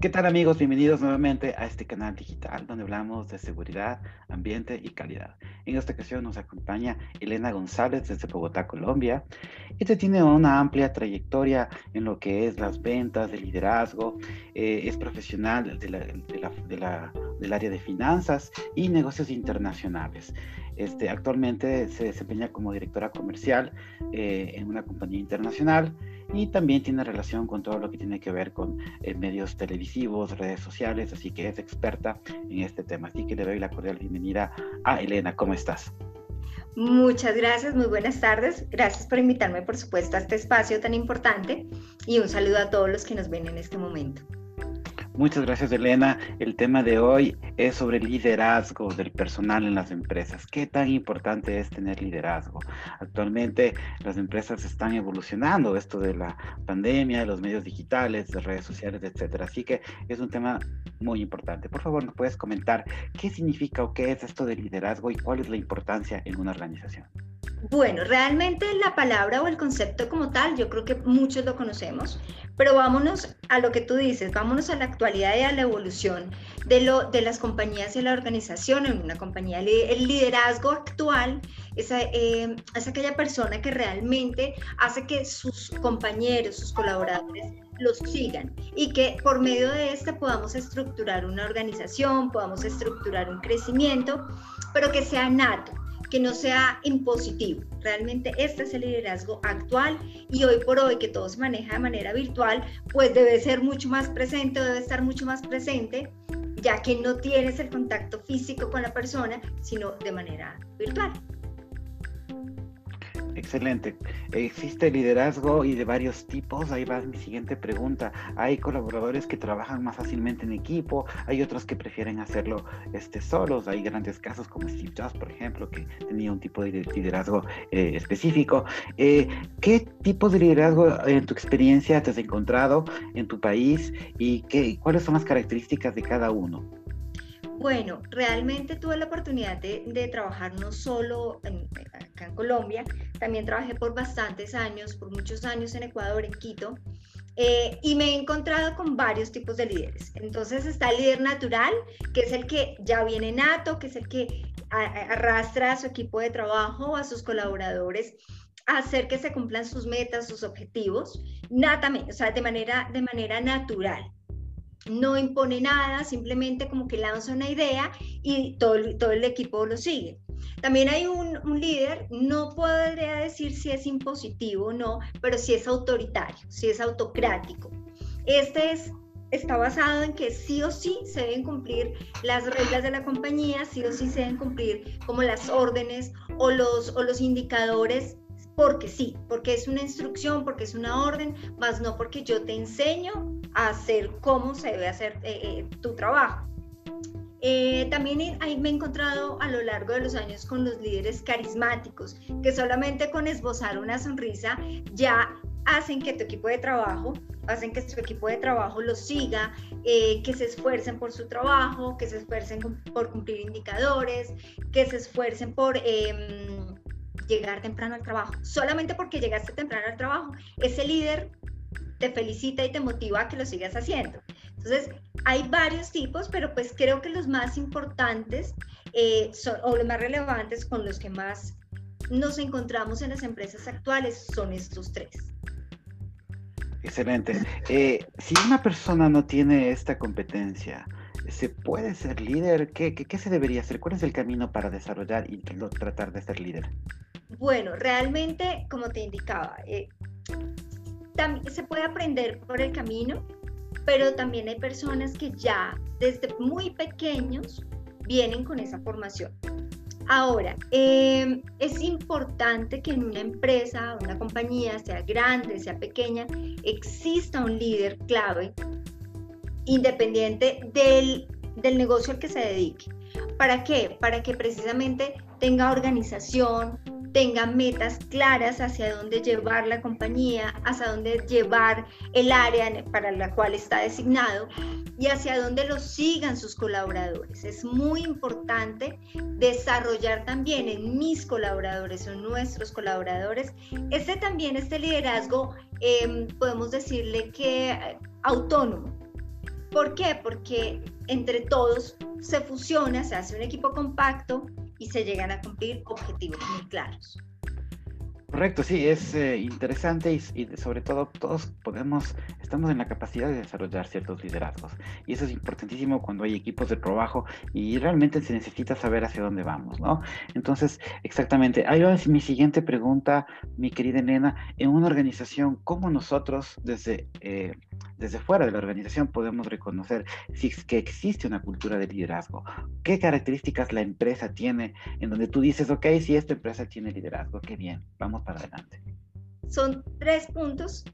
¿Qué tal amigos? Bienvenidos nuevamente a este canal digital donde hablamos de seguridad, ambiente y calidad. En esta ocasión nos acompaña Elena González desde Bogotá, Colombia. Ella tiene una amplia trayectoria en lo que es las ventas, el liderazgo, eh, es profesional de la, del área de finanzas y negocios internacionales. Este, actualmente se desempeña como directora comercial eh, en una compañía internacional y también tiene relación con todo lo que tiene que ver con eh, medios televisivos, redes sociales, así que es experta en este tema. Así que le doy la cordial bienvenida a Elena. ¿Cómo estás? Muchas gracias, muy buenas tardes. Gracias por invitarme, por supuesto, a este espacio tan importante y un saludo a todos los que nos ven en este momento. Muchas gracias, Elena. El tema de hoy es sobre liderazgo del personal en las empresas. ¿Qué tan importante es tener liderazgo? Actualmente las empresas están evolucionando, esto de la pandemia, de los medios digitales, de redes sociales, etcétera. Así que es un tema muy importante. Por favor, ¿nos puedes comentar qué significa o qué es esto de liderazgo y cuál es la importancia en una organización? Bueno, realmente la palabra o el concepto como tal, yo creo que muchos lo conocemos, pero vámonos a lo que tú dices, vámonos a la actualidad y a la evolución de, lo, de las compañías y la organización en una compañía. El liderazgo actual es, eh, es aquella persona que realmente hace que sus compañeros, sus colaboradores, los sigan y que por medio de este podamos estructurar una organización, podamos estructurar un crecimiento, pero que sea nato, que no sea impositivo. Realmente este es el liderazgo actual y hoy por hoy que todo se maneja de manera virtual, pues debe ser mucho más presente, debe estar mucho más presente, ya que no tienes el contacto físico con la persona, sino de manera virtual. Excelente. Existe liderazgo y de varios tipos. Ahí va mi siguiente pregunta. Hay colaboradores que trabajan más fácilmente en equipo, hay otros que prefieren hacerlo este, solos. Hay grandes casos como Steve Jobs, por ejemplo, que tenía un tipo de liderazgo eh, específico. Eh, ¿Qué tipos de liderazgo en tu experiencia te has encontrado en tu país y qué, cuáles son las características de cada uno? Bueno, realmente tuve la oportunidad de, trabajar no solo acá en Colombia, también trabajé por bastantes años, por muchos años en Ecuador, en Quito, eh, y me he encontrado con varios tipos de líderes. Entonces está el líder natural, que es el que ya viene nato, que es el que arrastra a su equipo de trabajo, a sus colaboradores a hacer que se cumplan sus metas, sus objetivos, natamente, o sea, de manera, de manera natural no impone nada, simplemente como que lanza una idea y todo, todo el equipo lo sigue. También hay un, líder, no podría decir si es impositivo o no, pero si es autoritario, si es autocrático. Este es, está basado en que sí o sí se deben cumplir las reglas de la compañía, sí o sí se deben cumplir como las órdenes o los, o los indicadores porque sí, porque es una instrucción, porque es una orden, más no porque yo te enseño hacer cómo se debe hacer eh, eh, tu trabajo. Eh, también ahí me he encontrado a lo largo de los años con los líderes carismáticos, que solamente con esbozar una sonrisa ya hacen que tu equipo de trabajo, hacen que tu equipo de trabajo lo siga, que se esfuercen por su trabajo, que se esfuercen por cumplir indicadores, que se esfuercen por em, llegar temprano al trabajo. Solamente porque llegaste temprano al trabajo, ese líder te felicita y te motiva a que lo sigas haciendo. Entonces, hay varios tipos, pero pues creo que los más importantes eh, son, o los más relevantes con los que más nos encontramos en las empresas actuales son estos tres. Excelente. Eh, si una persona no tiene esta competencia, ¿se puede ser líder? ¿Qué, qué, se debería hacer? ¿Cuál es el camino para desarrollar y tratar de ser líder? Bueno, realmente, como te indicaba, eh, se puede aprender por el camino, pero también hay personas que ya desde muy pequeños vienen con esa formación. Ahora, em, es importante que en una empresa, una compañía, sea grande, sea pequeña, exista un líder clave, independiente del, del negocio al que se dedique. ¿Para qué? Para que precisamente tenga organización, tenga metas claras hacia dónde llevar la compañía, hacia dónde llevar el área para la cual está designado y hacia dónde lo sigan sus colaboradores. Es muy importante desarrollar también en mis colaboradores o nuestros colaboradores este también, este liderazgo, em, podemos decirle que autónomo, ¿Por qué? Porque entre todos se fusiona, se hace un equipo compacto y se llegan a cumplir objetivos muy claros. Correcto, sí, es eh, interesante y, sobre todo todos podemos, estamos en la capacidad de desarrollar ciertos liderazgos y eso es importantísimo cuando hay equipos de trabajo y realmente se necesita saber hacia dónde vamos, ¿no? Entonces, exactamente, ahí va mi siguiente pregunta, mi querida Elena, en una organización, ¿cómo nosotros desde eh, desde fuera de la organización podemos reconocer si que existe una cultura de liderazgo. ¿Qué características la empresa tiene en donde tú dices, ok, si esta empresa tiene liderazgo, qué bien, vamos para adelante? Son tres puntos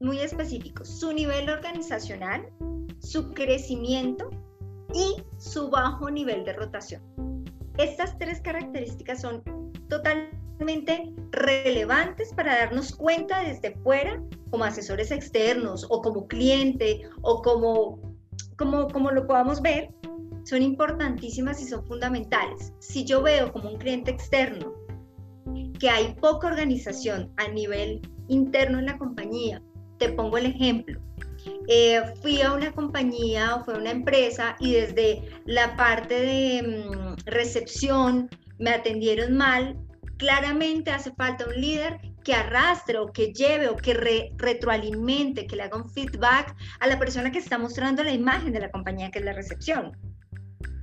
muy específicos. Su nivel organizacional, su crecimiento y su bajo nivel de rotación. Estas tres características son totalmente relevantes para darnos cuenta desde fuera como asesores externos o como cliente o como, como, como lo podamos ver, son importantísimas y son fundamentales. Si yo veo como un cliente externo que hay poca organización a nivel interno en la compañía, te pongo el ejemplo. Eh, fui a una compañía o fue a una empresa y desde la parte de mm, recepción me atendieron mal, claramente hace falta un líder que arrastre o que lleve o que retroalimente, que le haga un feedback a la persona que está mostrando la imagen de la compañía, que es la recepción.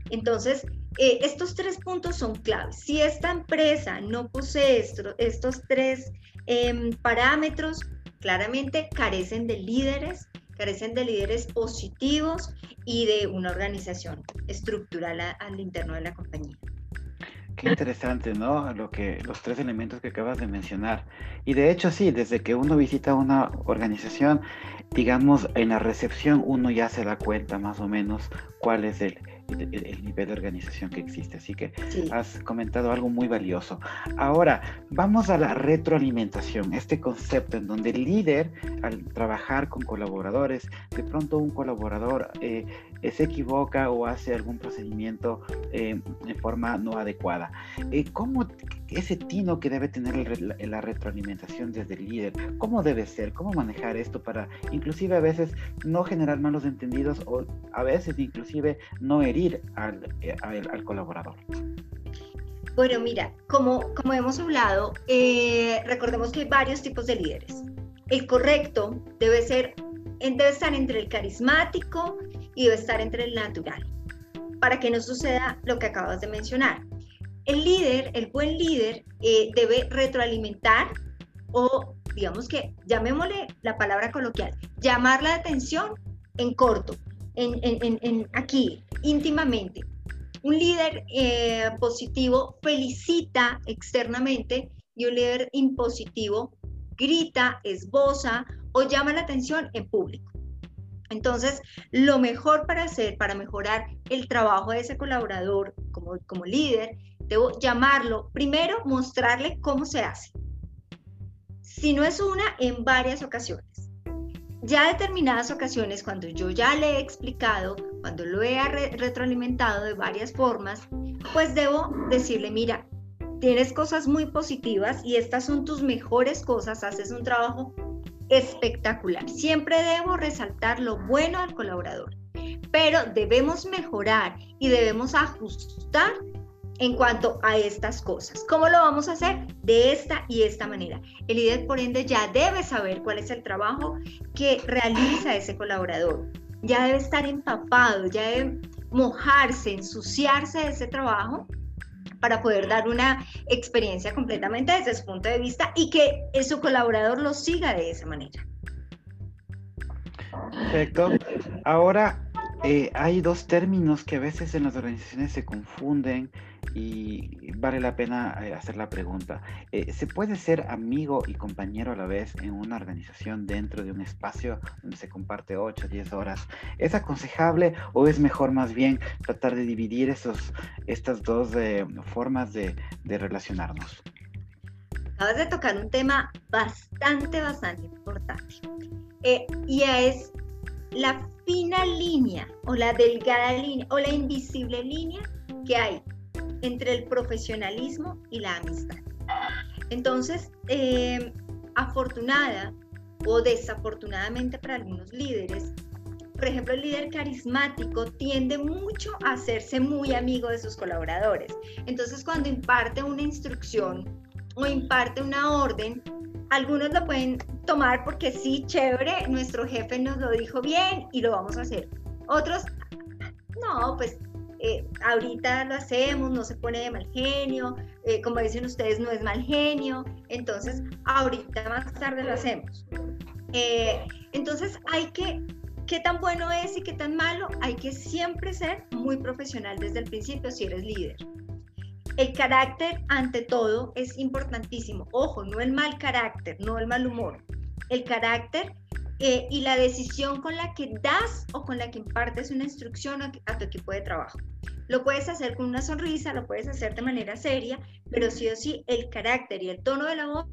Entonces, eh, estos tres puntos son claves. Si esta empresa no posee estos tres em, parámetros, claramente carecen de líderes, carecen de líderes positivos y de una organización estructural al interno de la compañía. Qué interesante, ¿no? Lo que, los tres elementos que acabas de mencionar. Y de hecho, sí, desde que uno visita una organización, digamos, en la recepción uno ya se da cuenta más o menos cuál es el, el, nivel de organización que existe. Así que has comentado algo muy valioso. Ahora, vamos a la retroalimentación, este concepto en donde el líder, al trabajar con colaboradores, de pronto un colaborador eh, se equivoca o hace algún procedimiento eh, de forma no adecuada. Eh, ¿Cómo ese tino que debe tener la retroalimentación desde el líder? ¿Cómo debe ser? ¿Cómo manejar esto para inclusive a veces no generar malos entendidos o a veces inclusive no herir eh, al, colaborador? Bueno, mira, como, como hemos hablado, eh, recordemos que hay varios tipos de líderes. El correcto debe, ser, debe estar entre el carismático y debe estar entre el natural, para que no suceda lo que acabas de mencionar. El líder, el buen líder, eh, debe retroalimentar o, digamos que, llamémosle la palabra coloquial, llamar la atención en corto, en, en, en aquí, íntimamente. Un líder eh, positivo felicita externamente y un líder impositivo grita, esboza o llama la atención en público. Entonces, lo mejor para hacer, para mejorar el trabajo de ese colaborador como, como líder, debo llamarlo, primero mostrarle cómo se hace. Si no es una, en varias ocasiones. Ya determinadas ocasiones, cuando yo ya le he explicado cuando lo he retroalimentado de varias formas, pues debo decirle, mira, tienes cosas muy positivas y estas son tus mejores cosas, haces un trabajo espectacular. Siempre debo resaltar lo bueno al colaborador, pero debemos mejorar y debemos ajustar en cuanto a estas cosas. ¿Cómo lo vamos a hacer? De esta y esta manera. El líder, por ende, ya debe saber cuál es el trabajo que realiza ese colaborador ya debe estar empapado, ya debe mojarse, ensuciarse de ese trabajo para poder dar una experiencia completamente desde su punto de vista y que su colaborador lo siga de esa manera. Perfecto. Ahora, eh, hay dos términos que a veces en las organizaciones se confunden y vale la pena eh, hacer la pregunta. Eh, ¿Se puede ser amigo y compañero a la vez en una organización dentro de un espacio donde se comparte 8 o 10 horas? ¿Es aconsejable o es mejor más bien tratar de dividir esos, estas dos eh, formas de, de relacionarnos? Acabas de tocar un tema bastante, bastante importante. y es la fina línea o la delgada línea o la invisible línea que hay entre el profesionalismo y la amistad. Entonces, eh, afortunada o desafortunadamente para algunos líderes, por ejemplo, el líder carismático tiende mucho a hacerse muy amigo de sus colaboradores. Entonces, cuando imparte una instrucción o imparte una orden, algunos lo pueden tomar porque sí, chévere, nuestro jefe nos lo dijo bien y lo vamos a hacer. Otros, no, pues eh, ahorita lo hacemos, no se pone de mal genio, eh, como dicen ustedes, no es mal genio, entonces ahorita más tarde lo hacemos. Eh, entonces hay que, qué tan bueno es y qué tan malo, hay que siempre ser muy profesional desde el principio si eres líder. El carácter ante todo es importantísimo. Ojo, no el mal carácter, no el mal humor. El carácter eh, y la decisión con la que das o con la que impartes una instrucción a, tu equipo de trabajo. Lo puedes hacer con una sonrisa, lo puedes hacer de manera seria, pero sí o sí el carácter y el tono de la voz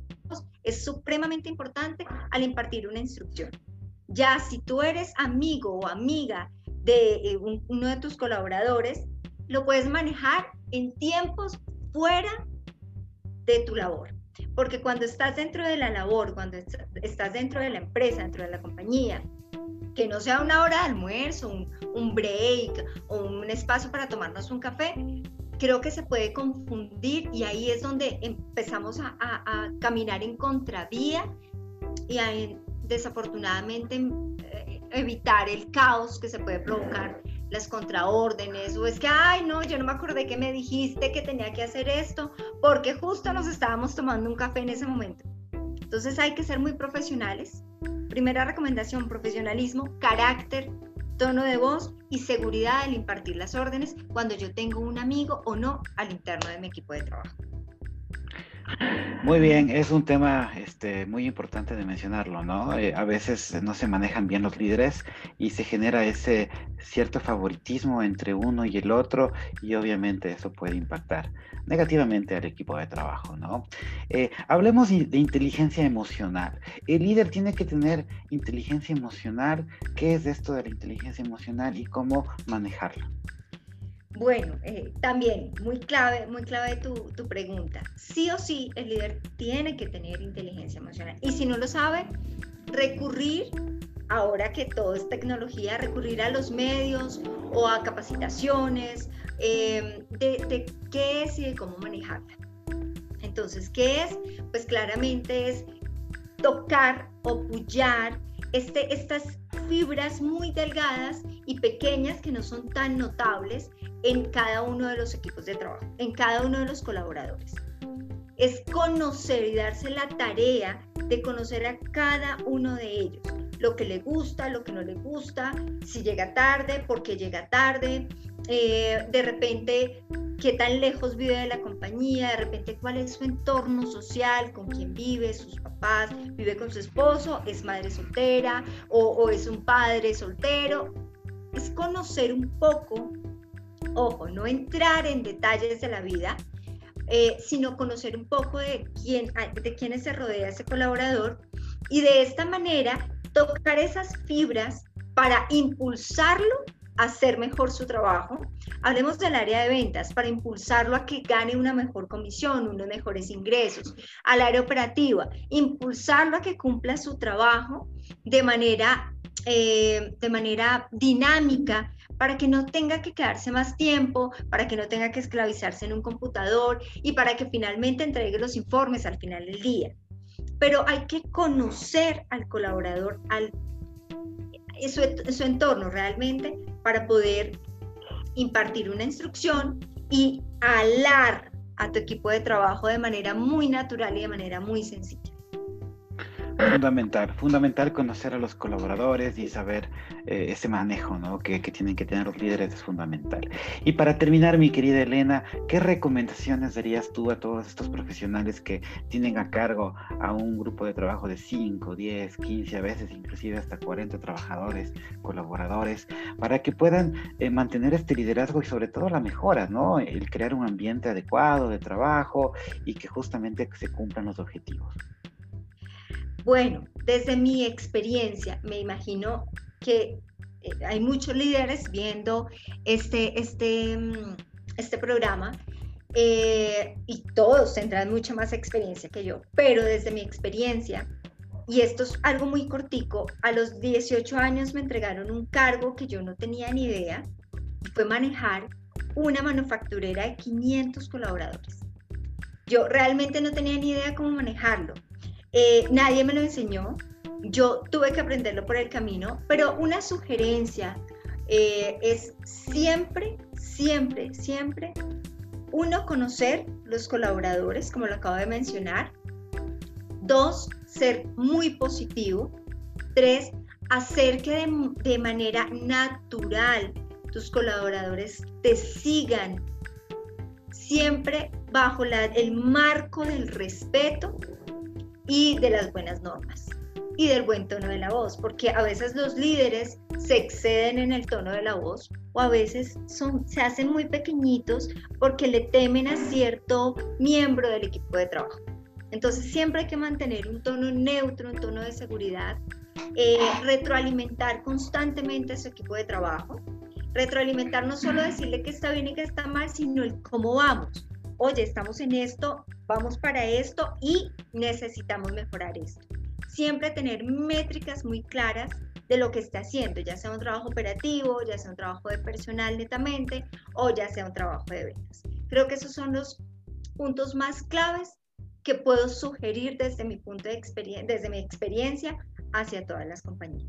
es supremamente importante al impartir una instrucción. Ya si tú eres amigo o amiga de eh, uno de tus colaboradores, lo puedes manejar en tiempos fuera de tu labor. Porque cuando estás dentro de la labor, cuando estás dentro de la empresa, dentro de la compañía, que no sea una hora de almuerzo, un, break o un espacio para tomarnos un café, creo que se puede confundir y ahí es donde empezamos a, caminar en contravía y a desafortunadamente eh, evitar el caos que se puede provocar las contraórdenes o es que, ay, no, yo no me acordé que me dijiste que tenía que hacer esto porque justo nos estábamos tomando un café en ese momento. Entonces hay que ser muy profesionales. Primera recomendación, profesionalismo, carácter, tono de voz y seguridad al impartir las órdenes cuando yo tengo un amigo o no al interno de mi equipo de trabajo. Muy bien, es un tema este, muy importante de mencionarlo, ¿no? Eh, a veces no se manejan bien los líderes y se genera ese cierto favoritismo entre uno y el otro y obviamente eso puede impactar negativamente al equipo de trabajo, ¿no? Eh, hablemos de inteligencia emocional. El líder tiene que tener inteligencia emocional. ¿Qué es esto de la inteligencia emocional y cómo manejarla? Bueno, eh, también muy clave, muy clave tu, tu pregunta. Sí o sí, el líder tiene que tener inteligencia emocional. Y si no lo sabe, recurrir, ahora que todo es tecnología, recurrir a los medios o a capacitaciones de, de qué es y de cómo manejarla. Entonces, ¿qué es? Pues claramente es tocar o pullar este, estas fibras muy delgadas y pequeñas que no son tan notables en cada uno de los equipos de trabajo, en cada uno de los colaboradores. Es conocer y darse la tarea de conocer a cada uno de ellos, lo que le gusta, lo que no le gusta, si llega tarde, por qué llega tarde, eh, de repente qué tan lejos vive de la compañía, de repente cuál es su entorno social, con quién vive, sus papás, vive con su esposo, es madre soltera o, o es un padre soltero. Es conocer un poco ojo, no entrar en detalles de la vida, eh, sino conocer un poco de quién, de quiénes se rodea ese colaborador y de esta manera tocar esas fibras para impulsarlo hacer mejor su trabajo. Hablemos del área de ventas para impulsarlo a que gane una mejor comisión, unos mejores ingresos. Al área operativa, impulsarlo a que cumpla su trabajo de manera, eh, de manera dinámica para que no tenga que quedarse más tiempo, para que no tenga que esclavizarse en un computador y para que finalmente entregue los informes al final del día. Pero hay que conocer al colaborador, al, su, su entorno realmente, para poder impartir una instrucción y alar a tu equipo de trabajo de manera muy natural y de manera muy sencilla. Fundamental, fundamental conocer a los colaboradores y saber eh, ese manejo ¿no? que, tienen que tener los líderes es fundamental. Y para terminar, mi querida Elena, ¿qué recomendaciones darías tú a todos estos profesionales que tienen a cargo a un grupo de trabajo de 5, 10, 15, a veces inclusive hasta 40 trabajadores, colaboradores, para que puedan eh, mantener este liderazgo y sobre todo la mejora, ¿no? El crear un ambiente adecuado de trabajo y que justamente se cumplan los objetivos. Bueno, desde mi experiencia, me imagino que eh, hay muchos líderes viendo este, este, mm, este programa eh, y todos tendrán mucha más experiencia que yo, pero desde mi experiencia, y esto es algo muy cortico, a los 18 años me entregaron un cargo que yo no tenía ni idea, y fue manejar una manufacturera de 500 colaboradores. Yo realmente no tenía ni idea cómo manejarlo. Eh, nadie me lo enseñó. Yo tuve que aprenderlo por el camino, pero una sugerencia eh, es siempre, siempre, siempre, uno, conocer los colaboradores, como lo acabo de mencionar. Dos, ser muy positivo. Tres, hacer que de, manera natural tus colaboradores te sigan siempre bajo el marco del respeto y de las buenas normas y del buen tono de la voz, porque a veces los líderes se exceden en el tono de la voz o a veces son, se hacen muy pequeñitos porque le temen a cierto miembro del equipo de trabajo. Entonces siempre hay que mantener un tono neutro, un tono de seguridad, eh, retroalimentar constantemente a su equipo de trabajo, retroalimentar no solo decirle que está bien y que está mal, sino el cómo vamos. Oye, estamos en esto, vamos para esto y necesitamos mejorar esto. Siempre tener métricas muy claras de lo que está haciendo, ya sea un trabajo operativo, ya sea un trabajo de personal netamente o ya sea un trabajo de ventas. Creo que esos son los puntos más claves que puedo sugerir desde mi punto de experiencia, desde mi experiencia hacia todas las compañías.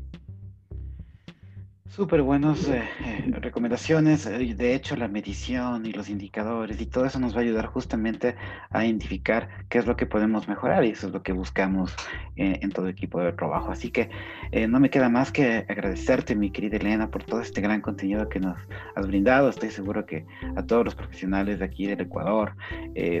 Súper buenas eh, eh, recomendaciones. Eh, de hecho, la medición y los indicadores y todo eso nos va a ayudar justamente a identificar qué es lo que podemos mejorar y eso es lo que buscamos en todo equipo de trabajo. Así que no me queda más que agradecerte, mi querida Elena, por todo este gran contenido que nos has brindado. Estoy seguro que a todos los profesionales de aquí del Ecuador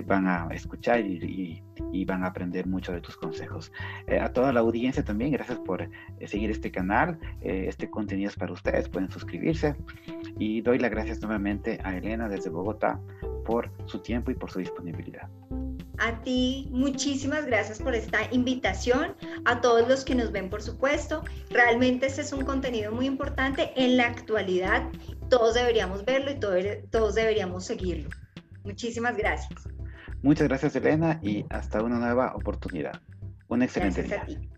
van a escuchar y, y, van a aprender mucho de tus consejos. a toda la audiencia también, gracias por seguir este canal. este contenido es para ustedes pueden suscribirse. Y doy las gracias nuevamente a Elena desde Bogotá por su tiempo y por su disponibilidad. A ti, muchísimas gracias por esta invitación. A todos los que nos ven, por supuesto. Realmente este es un contenido muy importante en la actualidad. Todos deberíamos verlo y todos deberíamos seguirlo. Muchísimas gracias. Muchas gracias, Elena, y hasta una nueva oportunidad. Un excelente gracias A ti.